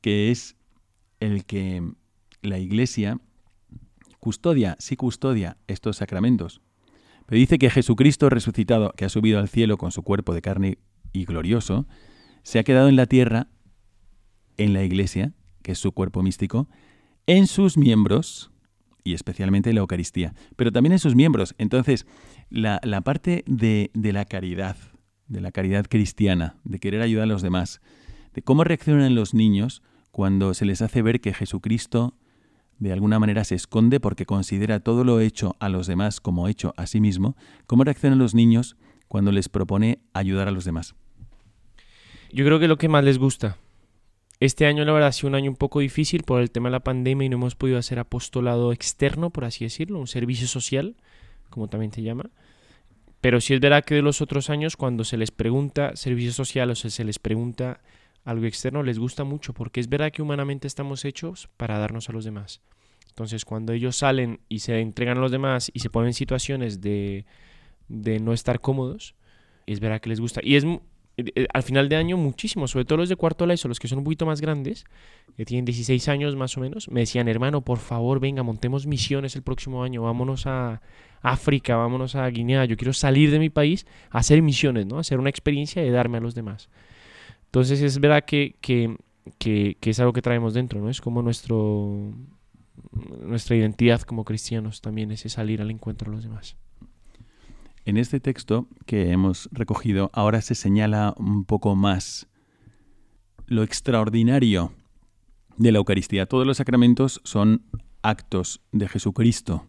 que es el que la Iglesia custodia, sí custodia estos sacramentos, pero dice que Jesucristo resucitado, que ha subido al cielo con su cuerpo de carne y glorioso, se ha quedado en la tierra, en la iglesia, que es su cuerpo místico, en sus miembros, y especialmente en la Eucaristía, pero también en sus miembros. Entonces, la, la parte de, de la caridad, de la caridad cristiana, de querer ayudar a los demás, de cómo reaccionan los niños cuando se les hace ver que Jesucristo de alguna manera se esconde porque considera todo lo hecho a los demás como hecho a sí mismo, ¿cómo reaccionan los niños cuando les propone ayudar a los demás? Yo creo que lo que más les gusta. Este año la verdad ha sido un año un poco difícil por el tema de la pandemia y no hemos podido hacer apostolado externo, por así decirlo, un servicio social, como también se llama. Pero sí es verdad que de los otros años, cuando se les pregunta servicio social o se les pregunta algo externo les gusta mucho porque es verdad que humanamente estamos hechos para darnos a los demás. Entonces cuando ellos salen y se entregan a los demás y se ponen en situaciones de, de no estar cómodos, es verdad que les gusta. Y es al final de año muchísimo, sobre todo los de cuarto ESO, los que son un poquito más grandes, que tienen 16 años más o menos, me decían, hermano, por favor, venga, montemos misiones el próximo año, vámonos a África, vámonos a Guinea, yo quiero salir de mi país a hacer misiones, ¿no? Hacer una experiencia de darme a los demás. Entonces es verdad que, que, que, que, es algo que traemos dentro, ¿no? Es como nuestro, nuestra identidad como cristianos también, ese salir al encuentro de los demás. En este texto que hemos recogido, ahora se señala un poco más lo extraordinario de la Eucaristía. Todos los sacramentos son actos de Jesucristo.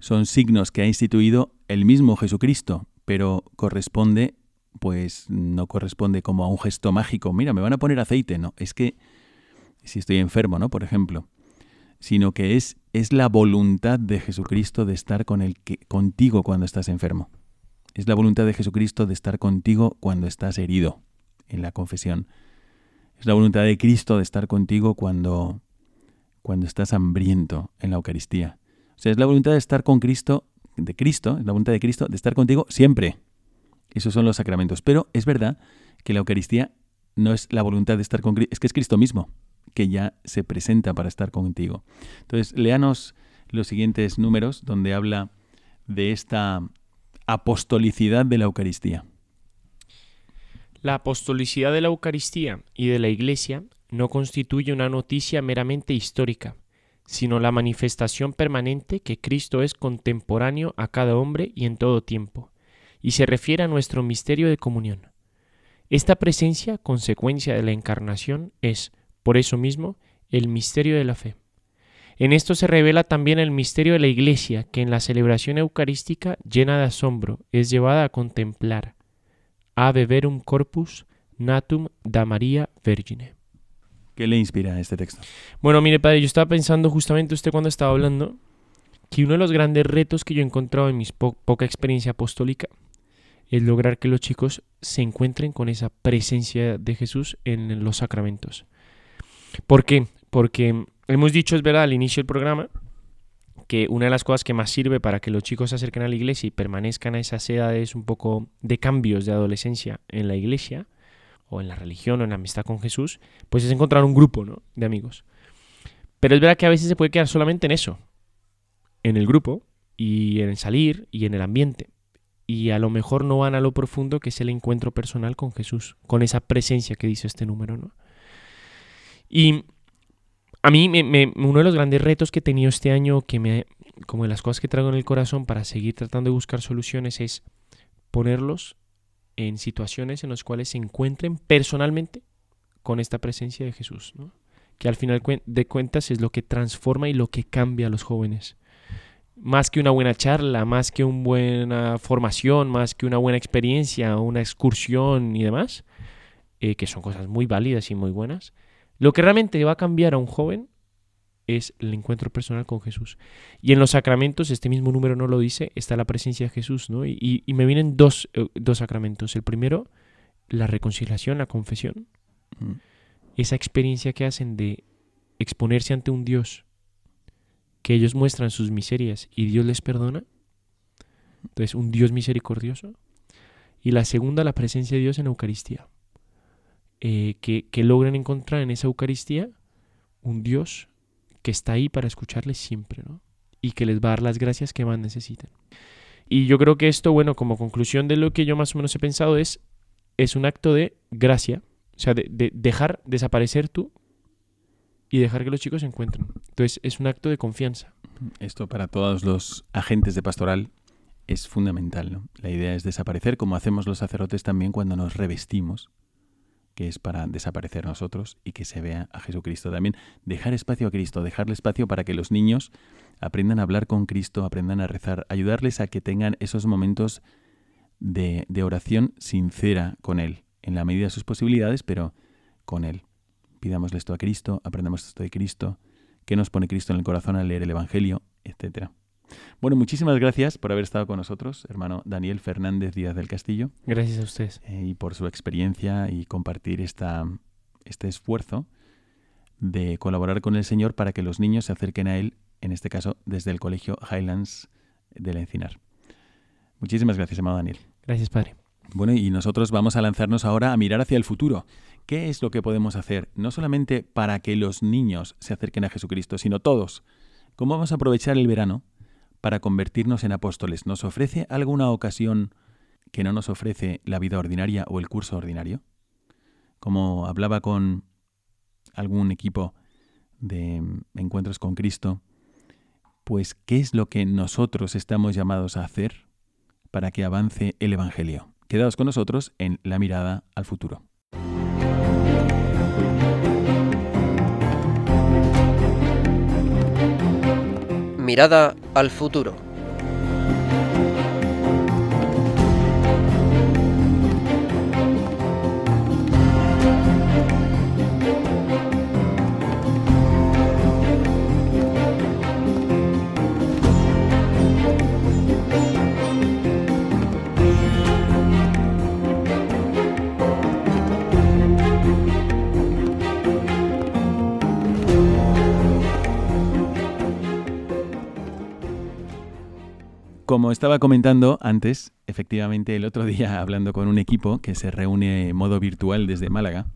Son signos que ha instituido el mismo Jesucristo, pero corresponde pues no corresponde como a un gesto mágico. Mira, me van a poner aceite, no. Es que si estoy enfermo, ¿no? Por ejemplo, sino que es, es la voluntad de Jesucristo de estar con el que, contigo cuando estás enfermo. Es la voluntad de Jesucristo de estar contigo cuando estás herido en la confesión. Es la voluntad de Cristo de estar contigo cuando, cuando estás hambriento en la Eucaristía. O sea, es la voluntad de estar con Cristo, de Cristo, es la voluntad de Cristo de estar contigo siempre. Esos son los sacramentos. Pero es verdad que la Eucaristía no es la voluntad de estar con Cristo, es que es Cristo mismo que ya se presenta para estar contigo. Entonces, léanos los siguientes números donde habla de esta apostolicidad de la Eucaristía. La apostolicidad de la Eucaristía y de la Iglesia no constituye una noticia meramente histórica, sino la manifestación permanente que Cristo es contemporáneo a cada hombre y en todo tiempo, y se refiere a nuestro misterio de comunión. Esta presencia, consecuencia de la encarnación, es, por eso mismo, el misterio de la fe. En esto se revela también el misterio de la Iglesia, que en la celebración eucarística, llena de asombro, es llevada a contemplar. A beberum corpus natum da Maria Vergine. ¿Qué le inspira este texto? Bueno, mire, padre, yo estaba pensando justamente usted cuando estaba hablando que uno de los grandes retos que yo he encontrado en mi po poca experiencia apostólica es lograr que los chicos se encuentren con esa presencia de Jesús en los sacramentos. ¿Por qué? Porque hemos dicho, es verdad, al inicio del programa, que una de las cosas que más sirve para que los chicos se acerquen a la iglesia y permanezcan a esas edades un poco de cambios de adolescencia en la iglesia, o en la religión, o en la amistad con Jesús, pues es encontrar un grupo ¿no? de amigos. Pero es verdad que a veces se puede quedar solamente en eso, en el grupo, y en salir, y en el ambiente. Y a lo mejor no van a lo profundo que es el encuentro personal con Jesús, con esa presencia que dice este número, ¿no? Y a mí uno de los grandes retos que he tenido este año, que me, como de las cosas que traigo en el corazón para seguir tratando de buscar soluciones, es ponerlos en situaciones en las cuales se encuentren personalmente con esta presencia de Jesús, que al final de cuentas es lo que transforma y lo que cambia a los jóvenes. Más que una buena charla, más que una buena formación, más que una buena experiencia, una excursión y demás, eh, que son cosas muy válidas y muy buenas, lo que realmente va a cambiar a un joven es el encuentro personal con Jesús. Y en los sacramentos, este mismo número no lo dice, está la presencia de Jesús, ¿no? Y, me vienen dos, eh, dos, sacramentos. El primero, la reconciliación, la confesión. Mm. Esa experiencia que hacen de exponerse ante un Dios, que ellos muestran sus miserias y Dios les perdona. Entonces, un Dios misericordioso. Y la segunda, la presencia de Dios en la Eucaristía. Eh, que, que logren encontrar en esa Eucaristía un Dios que está ahí para escucharles siempre, ¿no? Y que les va a dar las gracias que más necesiten. Y yo creo que esto, bueno, como conclusión de lo que yo más o menos he pensado es, es un acto de gracia, o sea, de, de dejar desaparecer tú y dejar que los chicos se encuentren. Entonces, es un acto de confianza. Esto para todos los agentes de pastoral es fundamental. La idea es desaparecer, como hacemos los sacerdotes también cuando nos revestimos que es para desaparecer nosotros y que se vea a Jesucristo. También dejar espacio a Cristo, dejarle espacio para que los niños aprendan a hablar con Cristo, aprendan a rezar, ayudarles a que tengan esos momentos de, oración sincera con Él, en la medida de sus posibilidades, pero con Él. Pidámosle esto a Cristo, aprendamos esto de Cristo, que nos pone Cristo en el corazón al leer el Evangelio, etcétera. Bueno, muchísimas gracias por haber estado con nosotros, hermano Daniel Fernández Díaz del Castillo. Gracias a ustedes. Eh, y por su experiencia y compartir esta, este esfuerzo de colaborar con el Señor para que los niños se acerquen a Él, en este caso desde el Colegio Highlands del Encinar. Muchísimas gracias, hermano Daniel. Gracias, Padre. Bueno, y nosotros vamos a lanzarnos ahora a mirar hacia el futuro. ¿Qué es lo que podemos hacer? No solamente para que los niños se acerquen a Jesucristo, sino todos. ¿Cómo vamos a aprovechar el verano para convertirnos en apóstoles? ¿Nos ofrece alguna ocasión que no nos ofrece la vida ordinaria o el curso ordinario? Como hablaba con algún equipo de encuentros con Cristo, pues ¿qué es lo que nosotros estamos llamados a hacer para que avance el Evangelio? Quedaos con nosotros en la mirada al futuro. Mirada al futuro. Como estaba comentando antes, efectivamente el otro (laughs) día hablando con un equipo que se reúne en modo virtual desde Málaga,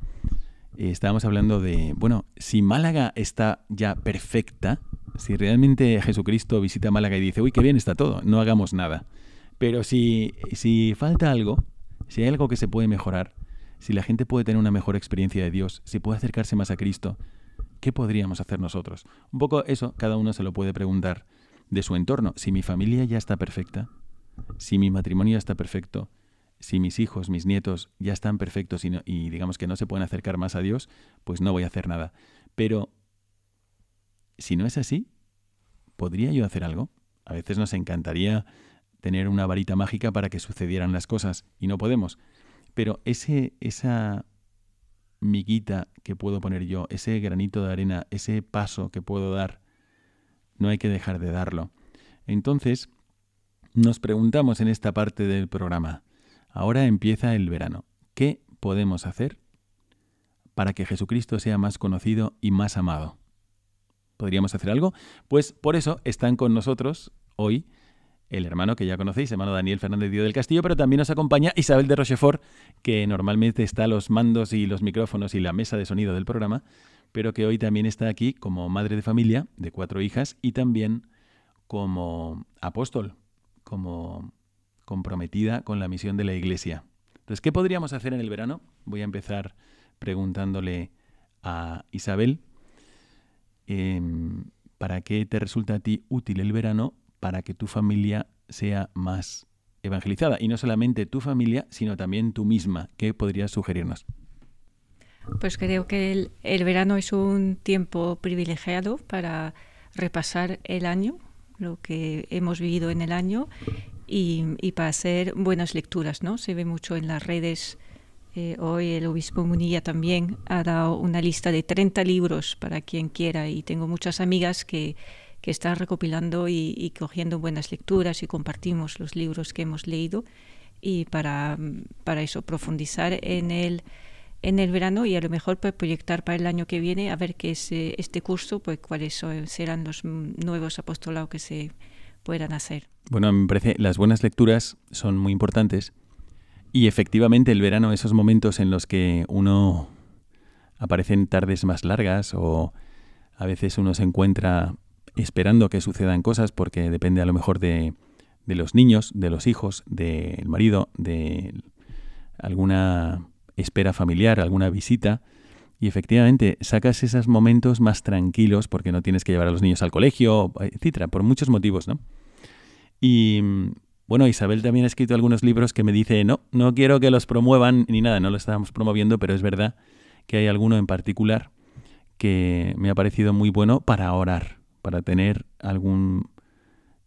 eh, estábamos hablando de, bueno, si Málaga está ya perfecta, si realmente Jesucristo visita Málaga y dice, uy, qué bien está todo, no hagamos nada. Pero si, si falta algo, si hay algo que se puede mejorar, si la gente puede tener una mejor experiencia de Dios, si puede acercarse más a Cristo, ¿qué podríamos hacer nosotros? Un poco eso, cada uno se lo puede preguntar de su entorno. Si mi familia ya está perfecta, si mi matrimonio ya está perfecto, si mis hijos, mis nietos ya están perfectos y, y, digamos que no se pueden acercar más a Dios, pues no voy a hacer nada. Pero si no es así, ¿podría yo hacer algo? A veces nos encantaría tener una varita mágica para que sucedieran las cosas y no podemos. Pero ese, esa miguita que puedo poner yo, ese granito de arena, ese paso que puedo dar, no hay que dejar de darlo. Entonces, nos preguntamos en esta parte del programa, ahora empieza el verano, ¿qué podemos hacer para que Jesucristo sea más conocido y más amado? podríamos hacer algo. Pues por eso están con nosotros hoy el hermano que ya conocéis, hermano Daniel Fernández Díaz del Castillo, pero también nos acompaña Isabel de Rochefort, que normalmente está a los mandos y los micrófonos y la mesa de sonido del programa, pero que hoy también está aquí como madre de familia de cuatro hijas y también como apóstol, como comprometida con la misión de la Iglesia. Entonces, ¿qué podríamos hacer en el verano? Voy a empezar preguntándole a Isabel, em, ¿para qué te resulta a ti útil el verano para que tu familia sea más evangelizada? Y no solamente tu familia, sino también tú misma. ¿Qué podrías sugerirnos? Pues creo que el, verano es un tiempo privilegiado para repasar el año, lo que hemos vivido en el año y, para hacer buenas lecturas, ¿no? Se ve mucho en las redes. Eh, hoy el obispo Munilla también ha dado una lista de 30 libros para quien quiera y tengo muchas amigas que, que recopilando y, y, cogiendo buenas lecturas y compartimos los libros que hemos leído y para, para eso profundizar en el en el verano y a lo mejor pues, proyectar para el año que viene a ver qué es eh, este curso, pues cuáles serán los nuevos apostolados que se puedan hacer. Bueno, me parece las buenas lecturas son muy importantes y efectivamente el verano, esos momentos en los que uno aparecen tardes más largas o a veces uno se encuentra esperando que sucedan cosas porque depende a lo mejor de, de los niños, de los hijos, del marido, de alguna espera familiar, alguna visita. Y efectivamente, sacas esos momentos más tranquilos porque no tienes que llevar a los niños al colegio, etcétera, por muchos motivos, ¿no? Y bueno, Isabel también ha escrito algunos libros que me dice, no, no quiero que los promuevan ni nada, no lo estábamos promoviendo, pero es verdad que hay alguno en particular que me ha parecido muy bueno para orar, para tener algún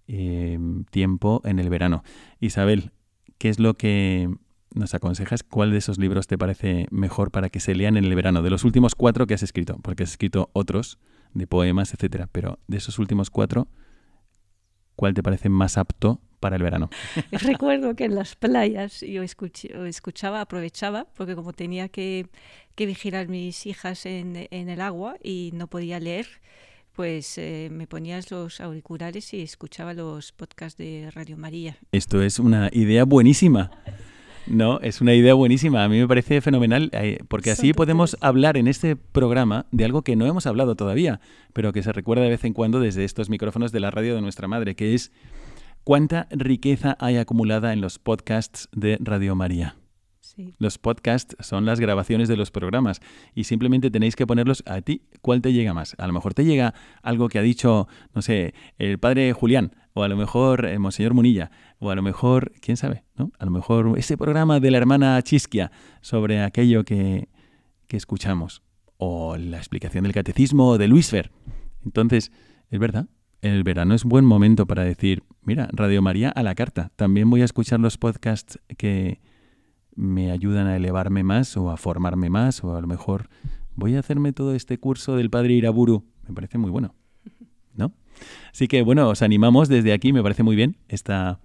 eh, tiempo en el verano. Isabel, ¿qué es lo que nos aconsejas cuál de esos libros te parece mejor para que se lean en el verano, de los últimos cuatro que has escrito, porque has escrito otros de poemas, etcétera, pero de esos últimos cuatro, ¿cuál te parece más apto para el verano? (laughs) Recuerdo que en las playas yo escuchaba, aprovechaba, porque como tenía que, que vigilar mis hijas en, en, el agua y no podía leer, pues eh, me ponías los auriculares y escuchaba los podcasts de Radio María. Esto es una idea buenísima. No, es una idea buenísima. A mí me parece fenomenal eh, porque así podemos hablar en este programa de algo que no hemos hablado todavía, pero que se recuerda de vez en cuando desde estos micrófonos de la radio de nuestra madre, que es cuánta riqueza hay acumulada en los podcasts de Radio María. Los podcasts son las grabaciones de los programas y simplemente tenéis que ponerlos a ti. ¿Cuál te llega más? A lo mejor te llega algo que ha dicho, no sé, el padre Julián, o a lo mejor el Monseñor Munilla, o a lo mejor, quién sabe, ¿no? A lo mejor ese programa de la hermana Chisquia sobre aquello que, que escuchamos, o la explicación del catecismo de Luis Fer. Entonces, es verdad, el verano es buen momento para decir, mira, Radio María a la carta. También voy a escuchar los podcasts que me ayudan a elevarme más o a formarme más, o a lo mejor voy a hacerme todo este curso del padre Iraburu. Me parece muy bueno, ¿no? Así que bueno, os animamos desde aquí, me parece muy bien esta,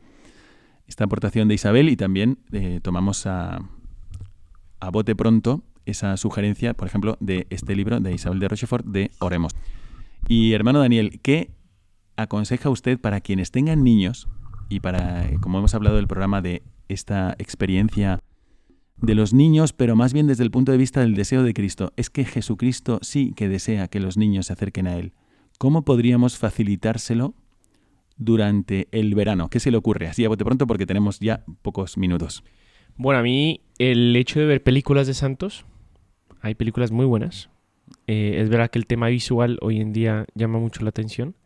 esta aportación de Isabel y también eh, tomamos a, a bote pronto esa sugerencia, por ejemplo, de este libro de Isabel de Rochefort de Oremos. Y hermano Daniel, ¿qué aconseja usted para quienes tengan niños y para, como hemos hablado del programa de esta experiencia de los niños, pero más bien desde el punto de vista del deseo de Cristo? Es que Jesucristo sí que desea que los niños se acerquen a Él. ¿Cómo podríamos facilitárselo durante el verano? ¿Qué se le ocurre? Así a bote pronto porque tenemos ya pocos minutos. Bueno, a mí el hecho de ver películas de santos, hay películas muy buenas. Eh, es verdad que el tema visual hoy en día llama mucho la atención.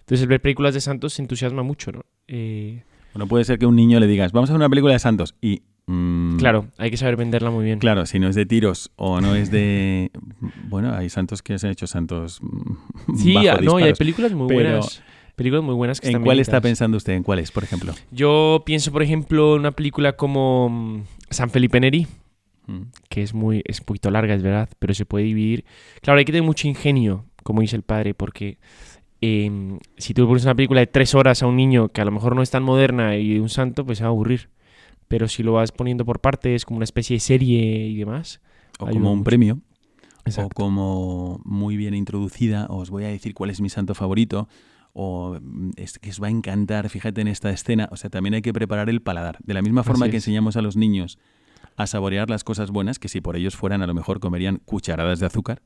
Entonces, el ver películas de santos se entusiasma mucho, ¿no? Eh, bueno, puede ser que un niño le digas, vamos a ver una película de santos y Mm. Claro, hay que saber venderla muy bien. Claro, si no es de tiros o no es de... Bueno, hay santos que se han hecho santos... Mm, (laughs) sí, no, y hay películas muy buenas. Películas muy buenas que ¿En cuál está pensando usted? ¿En cuáles, por ejemplo? Yo pienso, por ejemplo, en una película como mm, San Felipe Neri, que es muy es un poquito larga, es verdad, pero se puede dividir. Claro, hay que tener mucho ingenio, como dice el padre, porque em, si tú pones una película de tres horas a un niño que a lo mejor no es tan moderna y un santo, pues se va a aburrir pero si lo vas poniendo por partes, como una especie de serie y demás. O como un premio. o como muy bien introducida, os voy a decir cuál es mi santo favorito, o mm, es que os va a encantar, fíjate en esta escena, o sea, también hay que preparar el paladar. De la misma forma Así que es. enseñamos a los niños a saborear las cosas buenas, que si por ellos fueran a lo mejor comerían cucharadas de azúcar,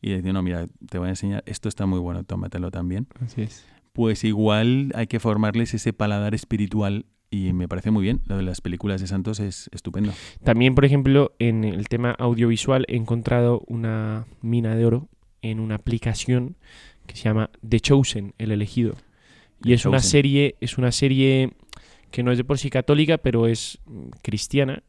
y decir, no, mira, te voy a enseñar, esto está muy bueno, tómatelo también. Así es. Pues igual hay que formarles ese paladar espiritual y me parece muy bien. Lo de las películas de santos es estupendo. También, por ejemplo, en el tema audiovisual he encontrado una mina de oro en una aplicación que se llama The Chosen, el elegido. Y The es una serie, es una serie que no es de por sí católica, pero es mm, cristiana,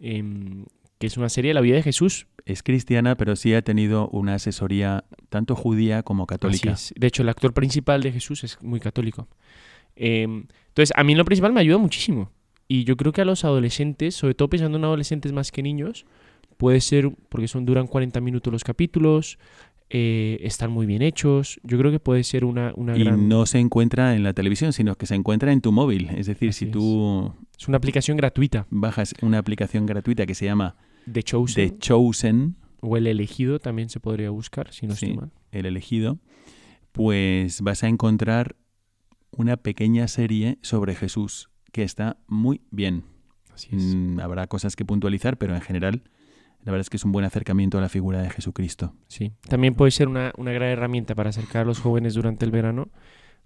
em, que es una serie de la vida de Jesús. Es cristiana, pero sí ha tenido una asesoría tanto judía como católica. Así es. De hecho, el actor principal de Jesús es muy católico. Em, entonces, a mí lo principal me ayuda muchísimo. Y yo creo que a los adolescentes, sobre todo pensando en adolescentes más que niños, puede ser, porque son duran 40 minutos los capítulos, eh, están muy bien hechos. Yo creo que puede ser una, una Y gran... no se encuentra en la televisión, sino que se encuentra en tu móvil. Es decir, Así si tú Es una aplicación gratuita bajas una aplicación gratuita que se llama de Chosen. The Chosen, O el elegido también se podría buscar, si no Sí. estoy mal. el elegido, pues vas a encontrar una pequeña serie sobre Jesús que está muy bien. Así es. Mm, habrá cosas que puntualizar, pero en general la verdad es que es un buen acercamiento a la figura de Jesucristo. Sí, también puede ser una, una gran herramienta para acercar a los jóvenes durante el verano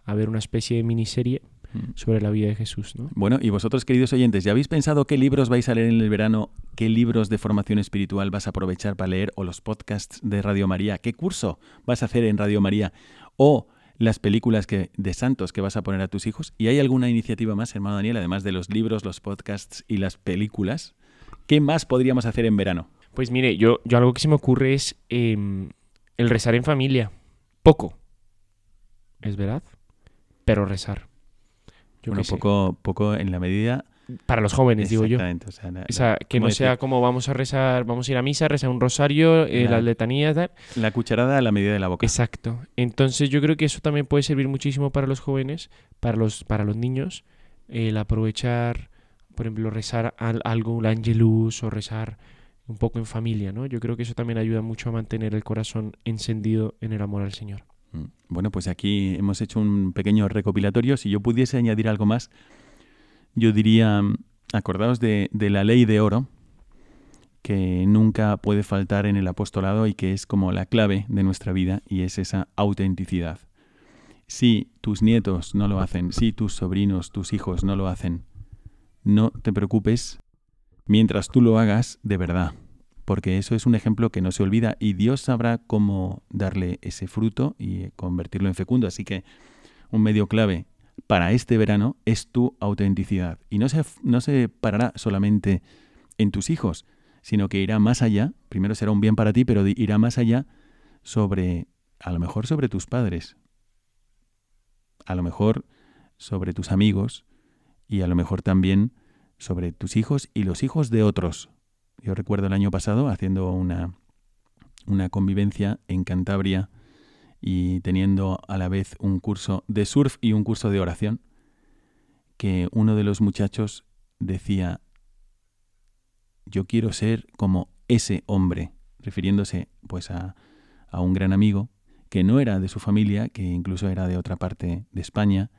a ver una especie de miniserie Mm. sobre la vida de Jesús, ¿no? Bueno, y vosotros, queridos oyentes, ¿ya habéis pensado qué libros vais a leer en el verano? ¿Qué libros de formación espiritual vas a aprovechar para leer? ¿O los podcasts de Radio María? ¿Qué curso vas a hacer en Radio María? ¿O las películas que, de santos que vas a poner a tus hijos? ¿Y hay alguna iniciativa más, hermano Daniel, además de los libros, los podcasts y las películas? ¿Qué más podríamos hacer en verano? Pues mire, yo, yo algo que se me ocurre es em, el rezar en familia. Poco. Es verdad. Pero rezar. Yo bueno, sé. poco, poco en la medida... Para los jóvenes, digo yo. Exactamente, o sea, la- O sea, que no decir, sea como vamos a rezar, vamos a ir a misa, rezar un rosario, eh, La- las letanías, tal. La cucharada a la medida de la boca. Exacto. Entonces yo creo que eso también puede servir muchísimo para los jóvenes, para los, para los niños, el aprovechar, por ejemplo, rezar al- algo, un angelus o rezar un poco en familia, ¿no? Yo creo que eso también ayuda mucho a mantener el corazón encendido en el amor al Señor. Mm. Bueno, pues aquí hemos hecho un pequeño recopilatorio. Si yo pudiese añadir algo más, yo diría, acordaos de, de la ley de oro, que nunca puede faltar en el apostolado y que es como la clave de nuestra vida, y es esa autenticidad. Si tus nietos no lo hacen, si tus sobrinos, tus hijos no lo hacen, no te preocupes mientras tú lo hagas de verdad, porque eso es un ejemplo que no se olvida y Dios sabrá cómo darle ese fruto y convertirlo en fecundo. Así que un medio clave para este verano es tu autenticidad. Y no se, no se parará solamente en tus hijos, sino que irá más allá. Primero será un bien para ti, pero irá más allá sobre, a lo mejor sobre tus padres, a lo mejor sobre tus amigos y a lo mejor también sobre tus hijos y los hijos de otros. Yo recuerdo el año pasado haciendo una, una convivencia en Cantabria y teniendo a la vez un curso de surf y un curso de oración, que uno de los muchachos decía, yo quiero ser como ese hombre, refiriéndose pues a, a un gran amigo que no era de su familia, que incluso era de otra parte de España,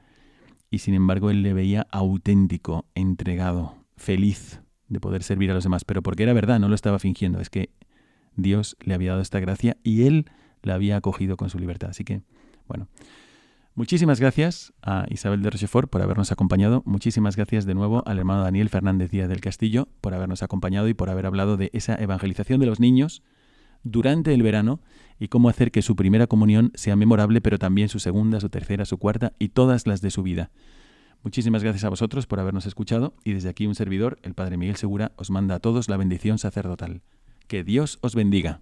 y sin embargo él le veía auténtico, entregado, feliz de poder servir a los demás, pero porque era verdad, no lo estaba fingiendo, es que Dios le había dado esta gracia y él la había acogido con su libertad. Así que, bueno, muchísimas gracias a Isabel de Rochefort por habernos acompañado, muchísimas gracias de nuevo al hermano Daniel Fernández Díaz del Castillo por habernos acompañado y por haber hablado de esa evangelización de los niños durante el verano y cómo hacer que su primera comunión sea memorable, pero también su segunda, su tercera, su cuarta y todas las de su vida. Muchísimas gracias a vosotros por habernos escuchado y desde aquí un servidor, el Padre Miguel Segura, os manda a todos la bendición sacerdotal. Que Dios os bendiga.